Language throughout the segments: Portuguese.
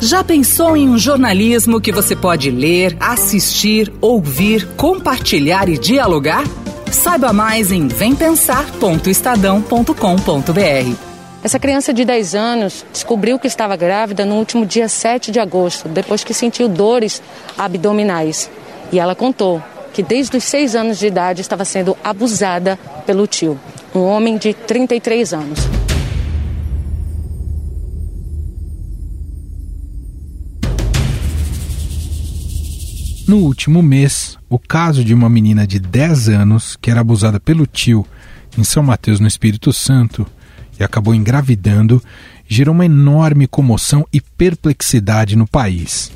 Já pensou em um jornalismo que você pode ler, assistir, ouvir, compartilhar e dialogar? Saiba mais em vempensar.estadão.com.br. Essa criança de 10 anos descobriu que estava grávida no último dia 7 de agosto, depois que sentiu dores abdominais. E ela contou que desde os 6 anos de idade estava sendo abusada pelo tio, um homem de 33 anos. No último mês, o caso de uma menina de 10 anos que era abusada pelo tio em São Mateus, no Espírito Santo, e acabou engravidando, gerou uma enorme comoção e perplexidade no país.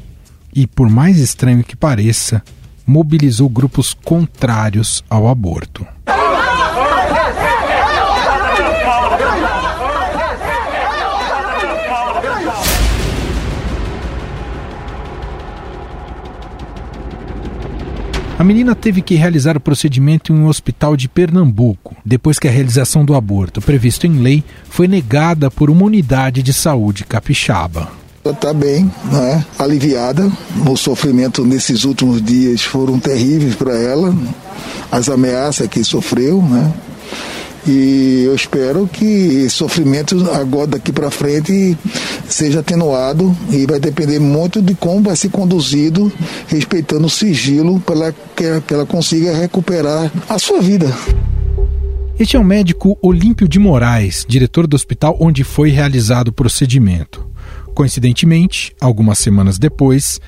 E, por mais estranho que pareça, mobilizou grupos contrários ao aborto. A menina teve que realizar o procedimento em um hospital de Pernambuco, depois que a realização do aborto, previsto em lei, foi negada por uma unidade de saúde capixaba. Ela está bem, né? aliviada. O sofrimento nesses últimos dias foram terríveis para ela, as ameaças que sofreu, né? E eu espero que esse sofrimento agora daqui para frente seja atenuado e vai depender muito de como vai ser conduzido, respeitando o sigilo para que, ela consiga recuperar a sua vida. Este é o médico Olímpio de Moraes, diretor do hospital onde foi realizado o procedimento. Coincidentemente, algumas semanas depois,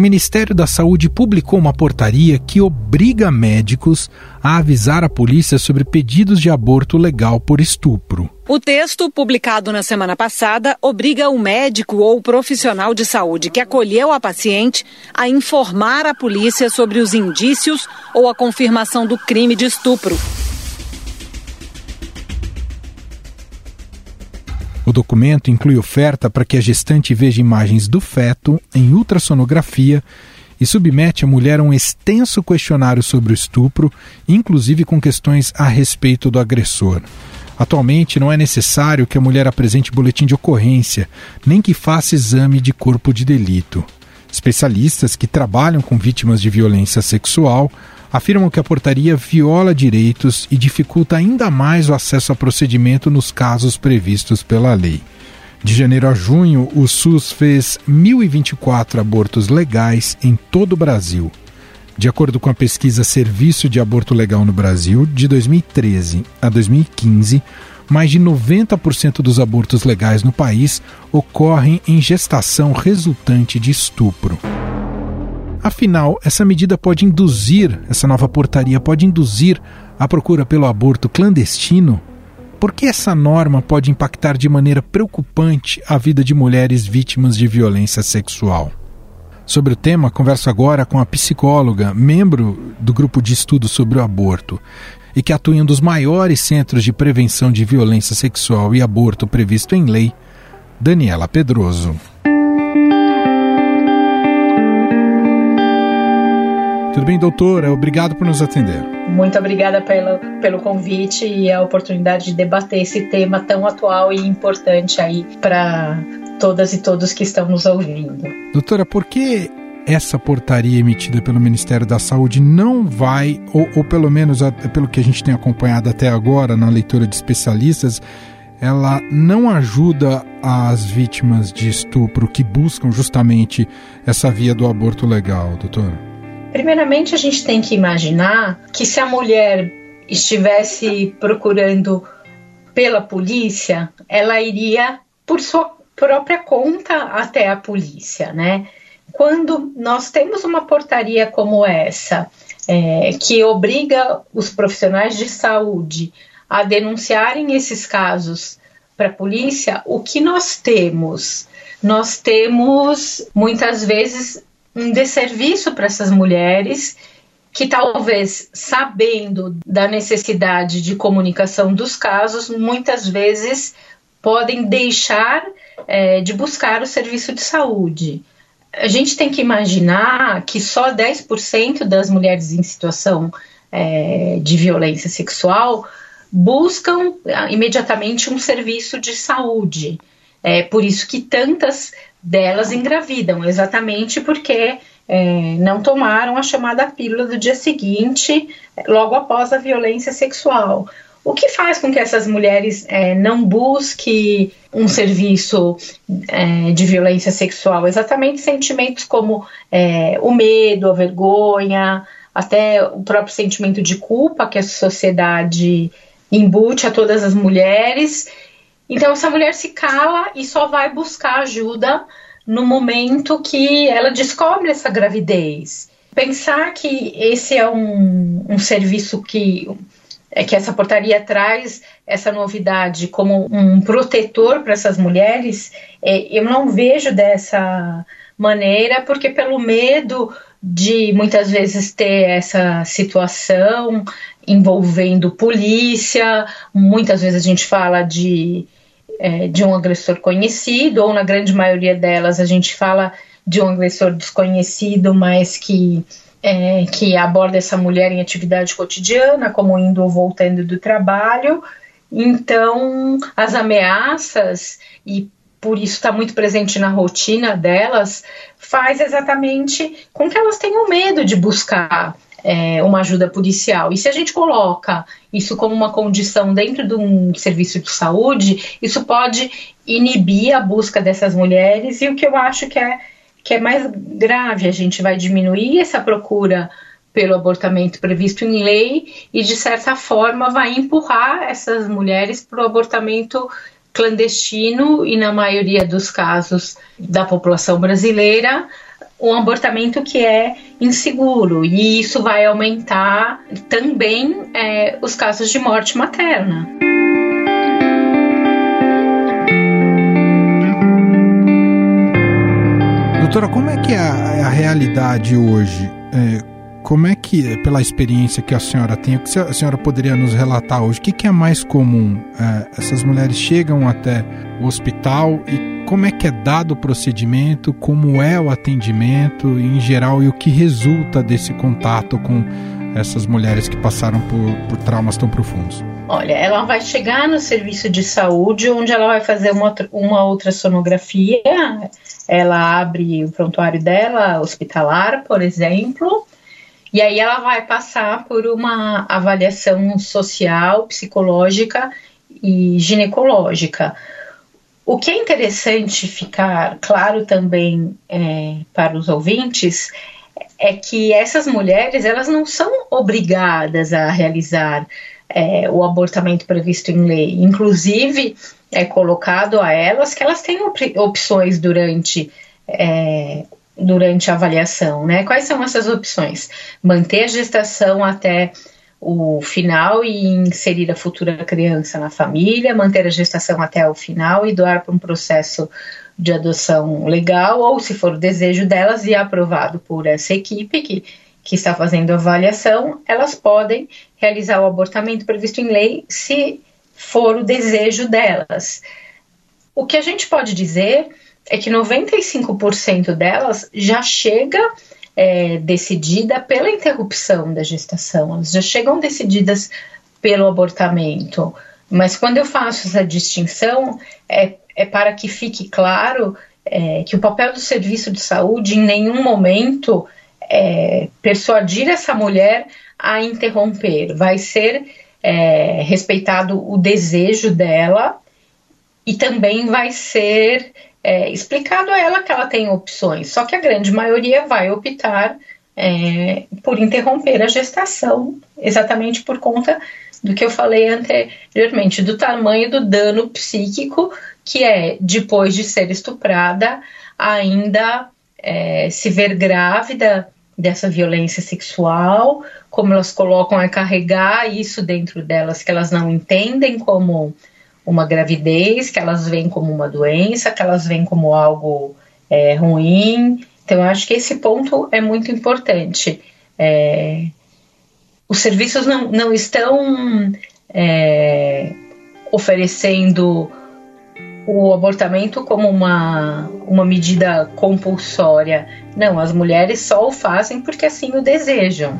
o Ministério da Saúde publicou uma portaria que obriga médicos a avisar a polícia sobre pedidos de aborto legal por estupro. O texto, publicado na semana passada, obriga o médico ou profissional de saúde que acolheu a paciente a informar a polícia sobre os indícios ou a confirmação do crime de estupro. O documento inclui oferta para que a gestante veja imagens do feto em ultrassonografia e submete a mulher a um extenso questionário sobre o estupro, inclusive com questões a respeito do agressor. Atualmente, não é necessário que a mulher apresente boletim de ocorrência, nem que faça exame de corpo de delito. Especialistas que trabalham com vítimas de violência sexual afirmam que a portaria viola direitos e dificulta ainda mais o acesso a procedimento nos casos previstos pela lei. De janeiro a junho, o SUS fez 1.024 abortos legais em todo o Brasil. De acordo com a pesquisa Serviço de Aborto Legal no Brasil, de 2013 a 2015, mais de 90% dos abortos legais no país ocorrem em gestação resultante de estupro. Afinal, essa medida pode induzir, essa nova portaria pode induzir a procura pelo aborto clandestino? Por que essa norma pode impactar de maneira preocupante a vida de mulheres vítimas de violência sexual? Sobre o tema, converso agora com a psicóloga, membro do grupo de estudo sobre o aborto e que atua em um dos maiores centros de prevenção de violência sexual e aborto previsto em lei, Daniela Pedroso. Tudo bem, doutora? Obrigado por nos atender. Muito obrigada pelo, pelo convite e a oportunidade de debater esse tema tão atual e importante aí para todas e todos que estão nos ouvindo. Doutora, por que essa portaria emitida pelo Ministério da Saúde não vai, ou, ou pelo menos pelo que a gente tem acompanhado até agora na leitura de especialistas, ela não ajuda as vítimas de estupro que buscam justamente essa via do aborto legal, doutora? Primeiramente, a gente tem que imaginar que se a mulher estivesse procurando pela polícia, ela iria por sua própria conta até a polícia, né? Quando nós temos uma portaria como essa, é, que obriga os profissionais de saúde a denunciarem esses casos para a polícia, o que nós temos? Nós temos muitas vezes um desserviço para essas mulheres que talvez sabendo da necessidade de comunicação dos casos, muitas vezes podem deixar é, de buscar o serviço de saúde. A gente tem que imaginar que só 10% das mulheres em situação é, de violência sexual buscam ah, imediatamente um serviço de saúde. É por isso que tantas delas engravidam, exatamente porque é, não tomaram a chamada pílula do dia seguinte, logo após a violência sexual. O que faz com que essas mulheres é, não busquem um serviço é, de violência sexual? Exatamente sentimentos como é, o medo, a vergonha, até o próprio sentimento de culpa que a sociedade embute a todas as mulheres. Então, essa mulher se cala e só vai buscar ajuda no momento que ela descobre essa gravidez. Pensar que esse é um, um serviço que é que essa portaria traz essa novidade como um protetor para essas mulheres, é, eu não vejo dessa maneira, porque pelo medo de muitas vezes ter essa situação envolvendo polícia, muitas vezes a gente fala de, é, de um agressor conhecido, ou na grande maioria delas a gente fala de um agressor desconhecido, mas que é, que aborda essa mulher em atividade cotidiana, como indo ou voltando do trabalho. Então, as ameaças, e por isso está muito presente na rotina delas, faz exatamente com que elas tenham medo de buscar é, uma ajuda policial. E se a gente coloca isso como uma condição dentro de um serviço de saúde, isso pode inibir a busca dessas mulheres, e o que eu acho que é que é mais grave, a gente vai diminuir essa procura pelo abortamento previsto em lei e, de certa forma, vai empurrar essas mulheres para o abortamento clandestino e, na maioria dos casos da população brasileira, um abortamento que é inseguro. E isso vai aumentar também é, os casos de morte materna. Doutora, como é que é a, é a realidade hoje? É, como é que, pela experiência que a senhora tem, o que a senhora poderia nos relatar hoje? O que, que é mais comum? É, essas mulheres chegam até o hospital e como é que é dado o procedimento, como é o atendimento em geral e o que resulta desse contato com essas mulheres que passaram por, por traumas tão profundos? Olha, ela vai chegar no serviço de saúde, onde ela vai fazer uma, uma outra sonografia. Ela abre o prontuário dela, hospitalar, por exemplo, e aí ela vai passar por uma avaliação social, psicológica e ginecológica. O que é interessante ficar claro também é, para os ouvintes é que essas mulheres elas não são obrigadas a realizar é, o abortamento previsto em lei. Inclusive, é colocado a elas que elas têm op opções durante. É, durante a avaliação, né? Quais são essas opções? Manter a gestação até o final e inserir a futura criança na família, manter a gestação até o final e doar para um processo de adoção legal, ou se for o desejo delas e aprovado por essa equipe que, que está fazendo a avaliação, elas podem realizar o abortamento previsto em lei se for o desejo delas. O que a gente pode dizer é que 95% delas já chega é, decidida pela interrupção da gestação, elas já chegam decididas pelo abortamento. Mas quando eu faço essa distinção, é é para que fique claro é, que o papel do serviço de saúde em nenhum momento é persuadir essa mulher a interromper, vai ser é, respeitado o desejo dela e também vai ser é, explicado a ela que ela tem opções, só que a grande maioria vai optar é, por interromper a gestação, exatamente por conta do que eu falei anteriormente, do tamanho do dano psíquico que é, depois de ser estuprada, ainda é, se ver grávida dessa violência sexual, como elas colocam é carregar isso dentro delas, que elas não entendem como uma gravidez, que elas veem como uma doença, que elas veem como algo é, ruim. Então, eu acho que esse ponto é muito importante. É, os serviços não, não estão é, oferecendo o abortamento como uma, uma medida compulsória. Não, as mulheres só o fazem porque assim o desejam.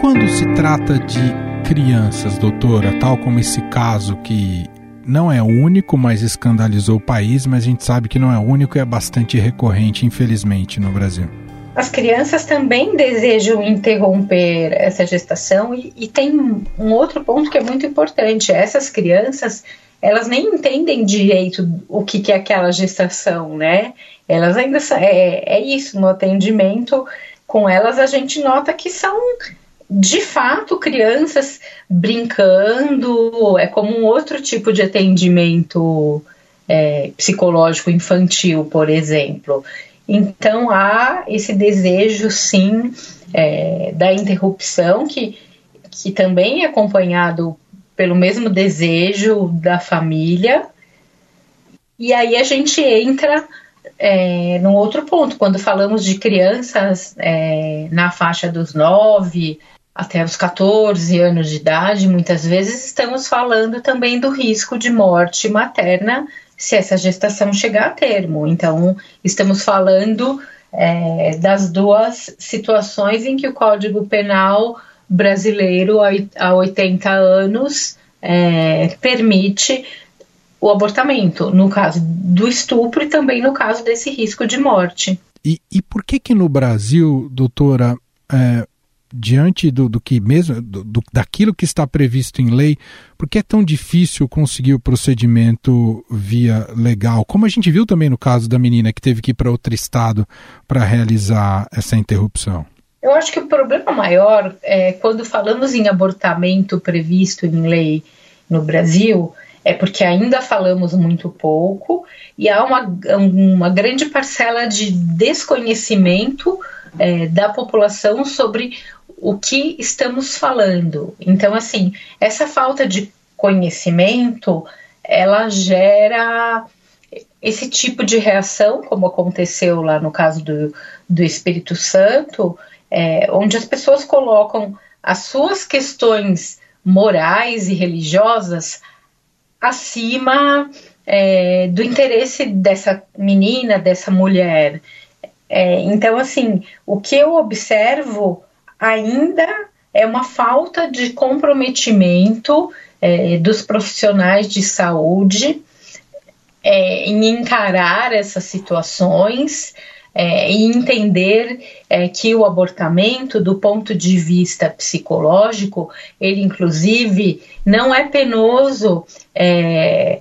Quando se trata de crianças, doutora, tal como esse caso que não é único, mas escandalizou o país, mas a gente sabe que não é único e é bastante recorrente, infelizmente, no Brasil. As crianças também desejam interromper essa gestação e, e tem um outro ponto que é muito importante. Essas crianças, elas nem entendem direito o que, que é aquela gestação, né? Elas ainda é, é isso no atendimento com elas a gente nota que são de fato crianças brincando, é como um outro tipo de atendimento é, psicológico infantil, por exemplo. Então há esse desejo, sim, é, da interrupção, que, que também é acompanhado pelo mesmo desejo da família. E aí a gente entra é, num outro ponto, quando falamos de crianças é, na faixa dos 9 até os 14 anos de idade, muitas vezes estamos falando também do risco de morte materna se essa gestação chegar a termo. Então, estamos falando é, das duas situações em que o Código Penal brasileiro, há 80 anos, é, permite o abortamento, no caso do estupro e também no caso desse risco de morte. E, e por que que no Brasil, doutora, é, diante do, do que mesmo do, do, daquilo que está previsto em lei, por que é tão difícil conseguir o procedimento via legal? Como a gente viu também no caso da menina que teve que ir para outro estado para realizar essa interrupção. Eu acho que o problema maior é quando falamos em abortamento previsto em lei no Brasil, é porque ainda falamos muito pouco e há uma, uma grande parcela de desconhecimento é, da população sobre o que estamos falando. Então, assim, essa falta de conhecimento ela gera esse tipo de reação, como aconteceu lá no caso do, do Espírito Santo, é, onde as pessoas colocam as suas questões morais e religiosas acima é, do interesse dessa menina, dessa mulher. É, então, assim, o que eu observo ainda é uma falta de comprometimento é, dos profissionais de saúde é, em encarar essas situações é, e entender é, que o abortamento, do ponto de vista psicológico, ele inclusive não é penoso é,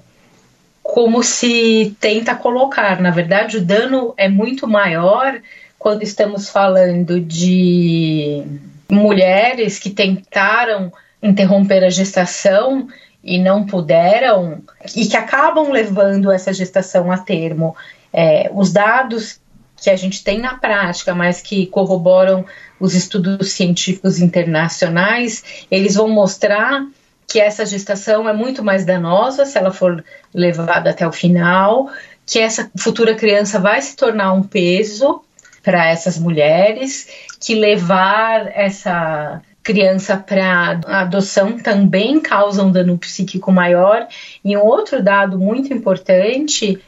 como se tenta colocar. Na verdade, o dano é muito maior quando estamos falando de mulheres que tentaram interromper a gestação e não puderam e que acabam levando essa gestação a termo. É, os dados que a gente tem na prática, mas que corroboram os estudos científicos internacionais, eles vão mostrar que essa gestação é muito mais danosa se ela for levada até o final, que essa futura criança vai se tornar um peso para essas mulheres, que levar essa criança para adoção também causa um dano psíquico maior. E um outro dado muito importante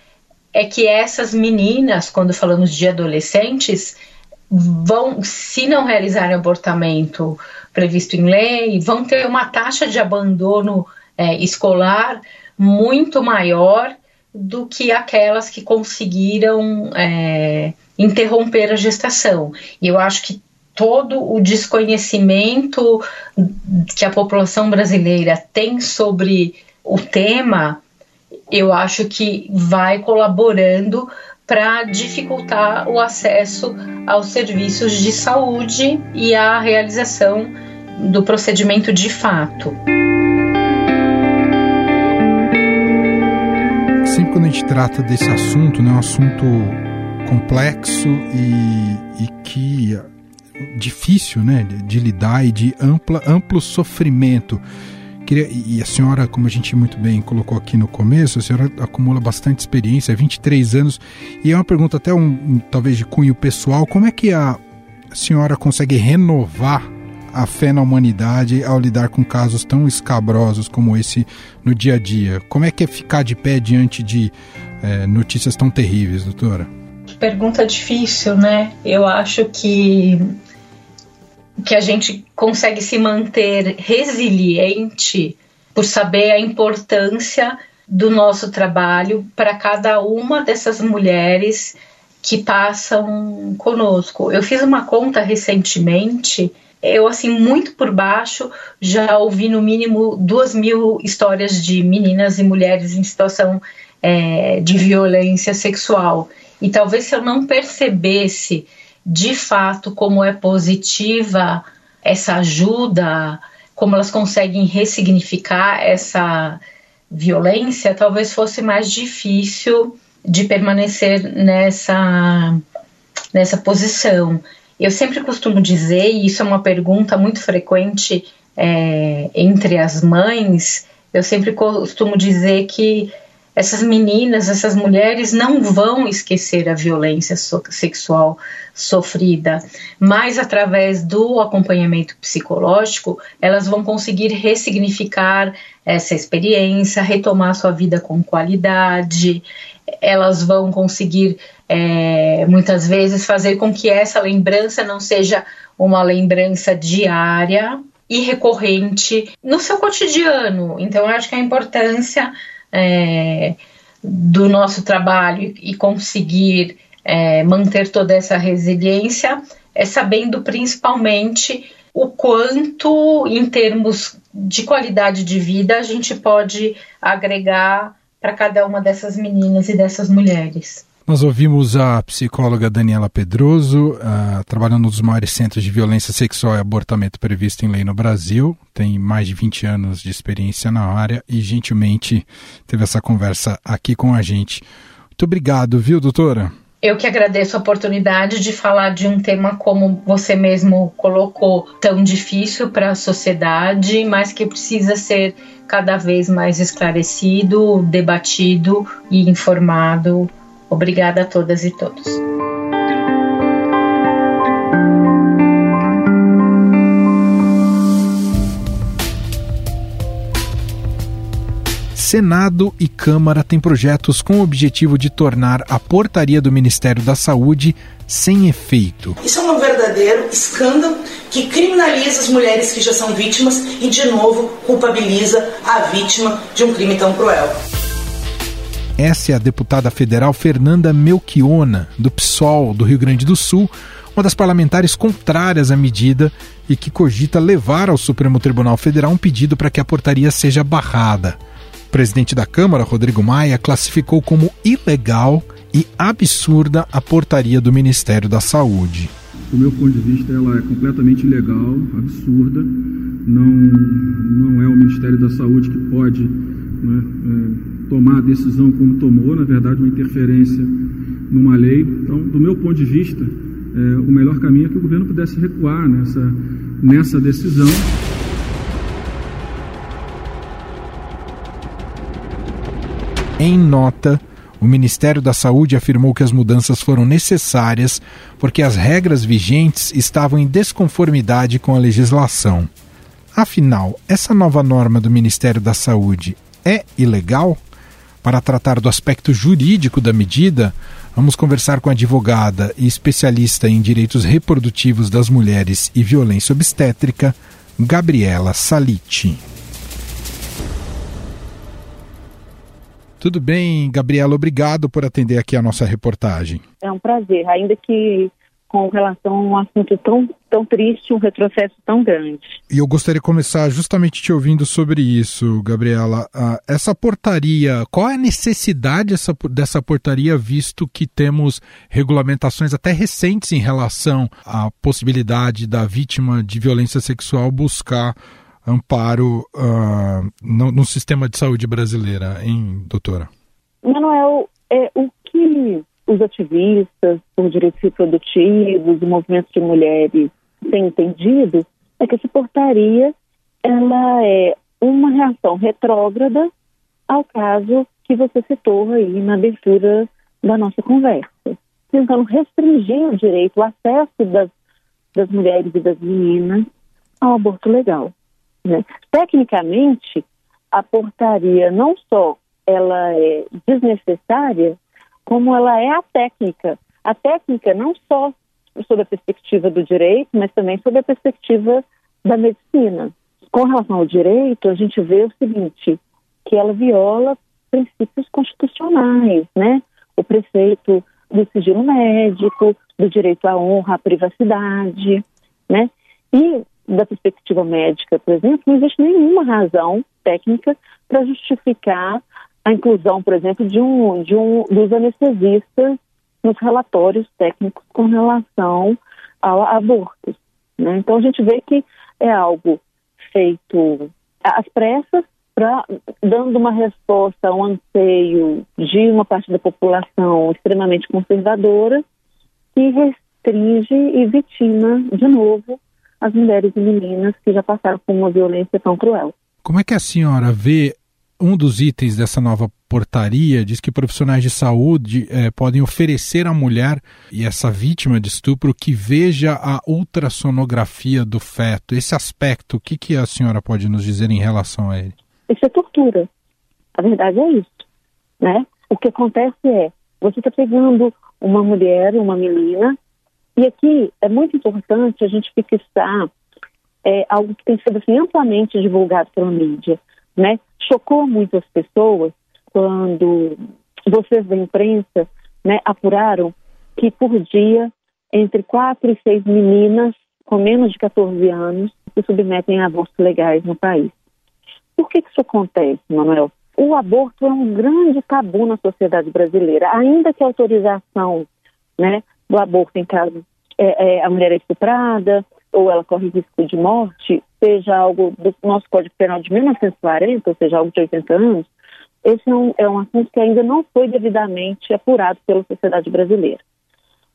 é que essas meninas, quando falamos de adolescentes, vão, se não realizarem abortamento previsto em lei, vão ter uma taxa de abandono é, escolar muito maior do que aquelas que conseguiram é, interromper a gestação. E eu acho que todo o desconhecimento que a população brasileira tem sobre o tema eu acho que vai colaborando para dificultar o acesso aos serviços de saúde e a realização do procedimento de fato. Sempre quando a gente trata desse assunto, né, um assunto complexo e, e que difícil né, de, de lidar e de ampla, amplo sofrimento. Queria, e a senhora, como a gente muito bem colocou aqui no começo, a senhora acumula bastante experiência, 23 anos, e é uma pergunta até um, um talvez de cunho pessoal, como é que a senhora consegue renovar a fé na humanidade ao lidar com casos tão escabrosos como esse no dia a dia? Como é que é ficar de pé diante de é, notícias tão terríveis, doutora? Pergunta difícil, né? Eu acho que que a gente consegue se manter resiliente por saber a importância do nosso trabalho para cada uma dessas mulheres que passam conosco. Eu fiz uma conta recentemente, eu assim, muito por baixo, já ouvi no mínimo duas mil histórias de meninas e mulheres em situação é, de violência sexual. E talvez se eu não percebesse de fato como é positiva essa ajuda, como elas conseguem ressignificar essa violência, talvez fosse mais difícil de permanecer nessa, nessa posição. Eu sempre costumo dizer, e isso é uma pergunta muito frequente é, entre as mães, eu sempre costumo dizer que essas meninas, essas mulheres não vão esquecer a violência so sexual sofrida, mas através do acompanhamento psicológico, elas vão conseguir ressignificar essa experiência, retomar sua vida com qualidade, elas vão conseguir é, muitas vezes fazer com que essa lembrança não seja uma lembrança diária e recorrente no seu cotidiano. Então, eu acho que a importância é, do nosso trabalho e conseguir é, manter toda essa resiliência é sabendo principalmente o quanto, em termos de qualidade de vida, a gente pode agregar para cada uma dessas meninas e dessas mulheres. Nós ouvimos a psicóloga Daniela Pedroso, uh, trabalhando nos maiores centros de violência sexual e abortamento previsto em lei no Brasil. Tem mais de 20 anos de experiência na área e gentilmente teve essa conversa aqui com a gente. Muito obrigado, viu, doutora? Eu que agradeço a oportunidade de falar de um tema como você mesmo colocou, tão difícil para a sociedade, mas que precisa ser cada vez mais esclarecido, debatido e informado Obrigada a todas e todos. Senado e Câmara têm projetos com o objetivo de tornar a portaria do Ministério da Saúde sem efeito. Isso é um verdadeiro escândalo que criminaliza as mulheres que já são vítimas e, de novo, culpabiliza a vítima de um crime tão cruel. Essa é a deputada federal Fernanda Melchiona, do PSOL do Rio Grande do Sul, uma das parlamentares contrárias à medida e que cogita levar ao Supremo Tribunal Federal um pedido para que a portaria seja barrada. O presidente da Câmara, Rodrigo Maia, classificou como ilegal e absurda a portaria do Ministério da Saúde. Do meu ponto de vista, ela é completamente ilegal, absurda. Não, não é o Ministério da Saúde que pode né, é, tomar a decisão como tomou, na verdade, uma interferência numa lei. Então, do meu ponto de vista, é, o melhor caminho é que o governo pudesse recuar nessa, nessa decisão. Em nota, o Ministério da Saúde afirmou que as mudanças foram necessárias porque as regras vigentes estavam em desconformidade com a legislação. Afinal, essa nova norma do Ministério da Saúde é ilegal? Para tratar do aspecto jurídico da medida, vamos conversar com a advogada e especialista em direitos reprodutivos das mulheres e violência obstétrica, Gabriela Saliti. Tudo bem, Gabriela, obrigado por atender aqui a nossa reportagem. É um prazer, ainda que com relação a um assunto tão, tão triste, um retrocesso tão grande. E eu gostaria de começar justamente te ouvindo sobre isso, Gabriela. Uh, essa portaria, qual é a necessidade dessa, dessa portaria, visto que temos regulamentações até recentes em relação à possibilidade da vítima de violência sexual buscar amparo uh, no, no sistema de saúde brasileira, hein, doutora? Manuel, é, o que os ativistas por direitos reprodutivos, o movimento de mulheres têm entendido é que essa portaria ela é uma reação retrógrada ao caso que você citou aí na abertura da nossa conversa, tentando restringir o direito, o acesso das, das mulheres e das meninas ao aborto legal. Né? Tecnicamente, a portaria não só ela é desnecessária, como ela é a técnica. A técnica não só sob a perspectiva do direito, mas também sob a perspectiva da medicina. Com relação ao direito, a gente vê o seguinte, que ela viola princípios constitucionais, né? O preceito do sigilo médico, do direito à honra, à privacidade, né? E da perspectiva médica, por exemplo, não existe nenhuma razão técnica para justificar a inclusão, por exemplo, de um, de um dos anestesistas nos relatórios técnicos com relação ao aborto. Né? Então a gente vê que é algo feito às pressas, pra, dando uma resposta a um anseio de uma parte da população extremamente conservadora, que restringe e vitima de novo as mulheres e meninas que já passaram por uma violência tão cruel. Como é que a senhora vê um dos itens dessa nova portaria diz que profissionais de saúde eh, podem oferecer à mulher e essa vítima de estupro que veja a ultrassonografia do feto. Esse aspecto, o que, que a senhora pode nos dizer em relação a ele? Isso é tortura. A verdade é isso. Né? O que acontece é, você está pegando uma mulher, uma menina, e aqui é muito importante a gente fixar é, algo que tem sido assim, amplamente divulgado pela mídia né? Chocou muitas pessoas quando vocês da imprensa, né, apuraram que por dia entre quatro e seis meninas com menos de 14 anos se submetem a abortos legais no país. Por que, que isso acontece, Manuel? O aborto é um grande tabu na sociedade brasileira, ainda que a autorização né, do aborto em caso é, é, a mulher é estuprada, ou ela corre risco de morte, seja algo do nosso Código Penal de 1940, ou seja, algo de 80 anos, esse é um, é um assunto que ainda não foi devidamente apurado pela sociedade brasileira.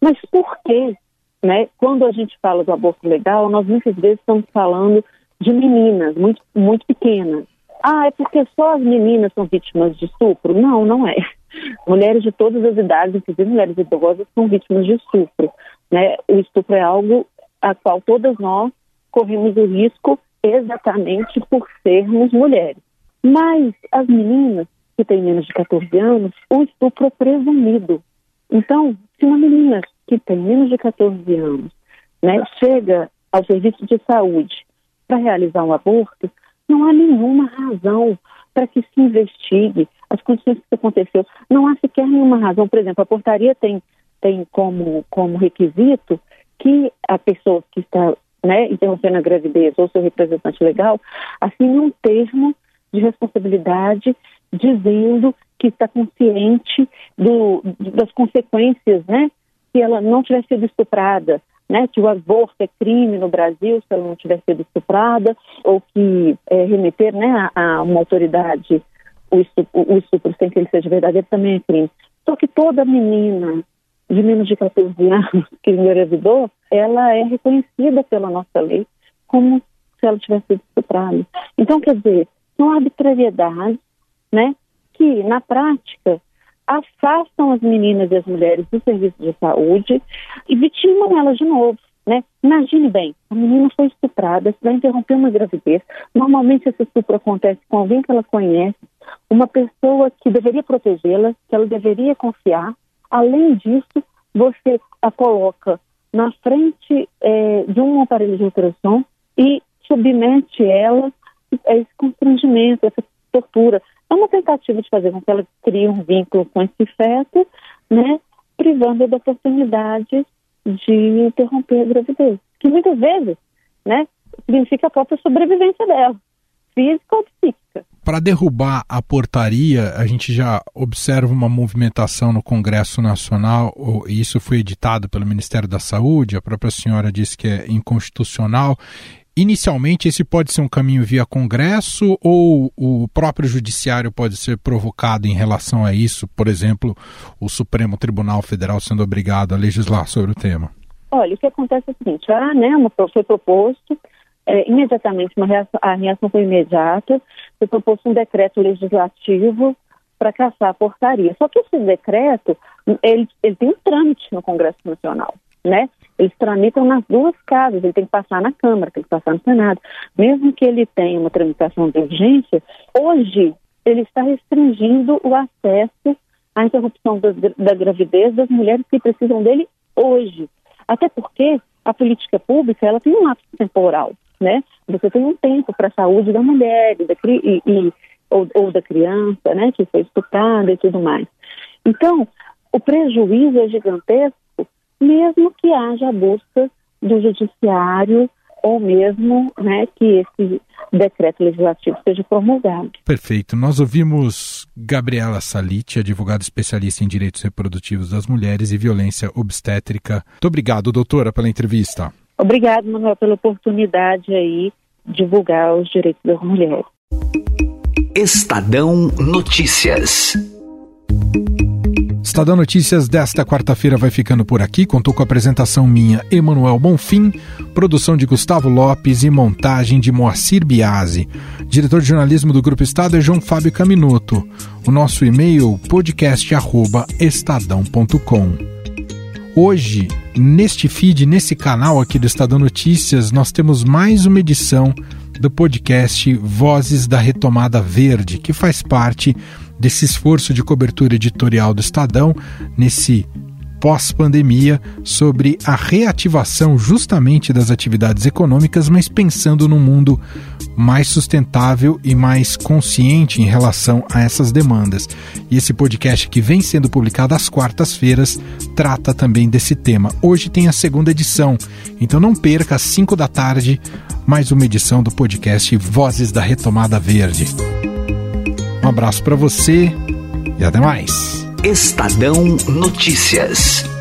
Mas por que, né, quando a gente fala do aborto legal, nós muitas vezes estamos falando de meninas muito, muito pequenas. Ah, é porque só as meninas são vítimas de estupro? Não, não é. Mulheres de todas as idades, inclusive mulheres idosas, são vítimas de estupro. Né? O estupro é algo a qual todas nós corremos o risco exatamente por sermos mulheres. Mas as meninas que têm menos de 14 anos, o estupro é presumido. Então, se uma menina que tem menos de 14 anos né, chega ao serviço de saúde para realizar um aborto, não há nenhuma razão para que se investigue as condições que aconteceu. Não há sequer nenhuma razão. Por exemplo, a portaria tem, tem como, como requisito que a pessoa que está né, interrompendo a gravidez ou seu representante legal assine um termo de responsabilidade dizendo que está consciente do, das consequências, né, se ela não tivesse sido estuprada, né, que o aborto é crime no Brasil se ela não tivesse sido estuprada, ou que é, remeter né, a, a, uma autoridade o estupro, o estupro sem que ele seja verdadeiro também é crime. Só que toda menina de menos de 14 anos que engravidou, ela é reconhecida pela nossa lei como se ela tivesse sido estuprada. Então, quer dizer, são arbitrariedades, né, que na prática afastam as meninas e as mulheres do serviço de saúde e vitimam elas de novo. Né? Imagine bem, a menina foi estuprada, vai interromper uma gravidez. Normalmente esse estupro acontece com alguém que ela conhece, uma pessoa que deveria protegê-la, que ela deveria confiar, Além disso, você a coloca na frente é, de um aparelho de ultrassom e submete ela a esse constrangimento, essa tortura. É uma tentativa de fazer com que ela crie um vínculo com esse feto, né, privando da oportunidade de interromper a gravidez, que muitas vezes, né, significa a própria sobrevivência dela, física ou psíquica. Para derrubar a portaria, a gente já observa uma movimentação no Congresso Nacional, e isso foi editado pelo Ministério da Saúde, a própria senhora disse que é inconstitucional. Inicialmente, esse pode ser um caminho via Congresso ou o próprio Judiciário pode ser provocado em relação a isso, por exemplo, o Supremo Tribunal Federal sendo obrigado a legislar sobre o tema? Olha, o que acontece é o seguinte: ah, né, foi proposto, é, imediatamente, uma reação, a reação foi imediata, foi proposto um decreto legislativo para caçar a portaria. Só que esse decreto, ele, ele tem um trâmite no Congresso Nacional, né? Eles tramitam nas duas casas, ele tem que passar na Câmara, tem que passar no Senado. Mesmo que ele tenha uma tramitação de urgência, hoje ele está restringindo o acesso à interrupção da, da gravidez das mulheres que precisam dele hoje. Até porque a política pública ela tem um lapso temporal né? Você tem um tempo para a saúde da mulher da, e, e ou, ou da criança, né, que foi estuprada e tudo mais. Então, o prejuízo é gigantesco, mesmo que haja a busca do judiciário ou mesmo né, que esse decreto legislativo seja promulgado. Perfeito. Nós ouvimos Gabriela Salite, advogada especialista em direitos reprodutivos das mulheres e violência obstétrica. Muito obrigado, doutora, pela entrevista. Obrigado, Manuel, pela oportunidade aí de divulgar os direitos das mulheres. Estadão Notícias. Estadão Notícias desta quarta-feira vai ficando por aqui. Contou com a apresentação minha, Emanuel Bonfim, produção de Gustavo Lopes e montagem de Moacir Biasi. Diretor de jornalismo do Grupo Estado é João Fábio Caminuto. O nosso e-mail podcast@estadão.com. Hoje, neste feed, nesse canal aqui do Estadão Notícias, nós temos mais uma edição do podcast Vozes da Retomada Verde, que faz parte desse esforço de cobertura editorial do Estadão nesse pós-pandemia sobre a reativação justamente das atividades econômicas, mas pensando num mundo mais sustentável e mais consciente em relação a essas demandas. E esse podcast que vem sendo publicado às quartas-feiras trata também desse tema. Hoje tem a segunda edição, então não perca às 5 da tarde mais uma edição do podcast Vozes da Retomada Verde. Um abraço para você e até mais. Estadão Notícias.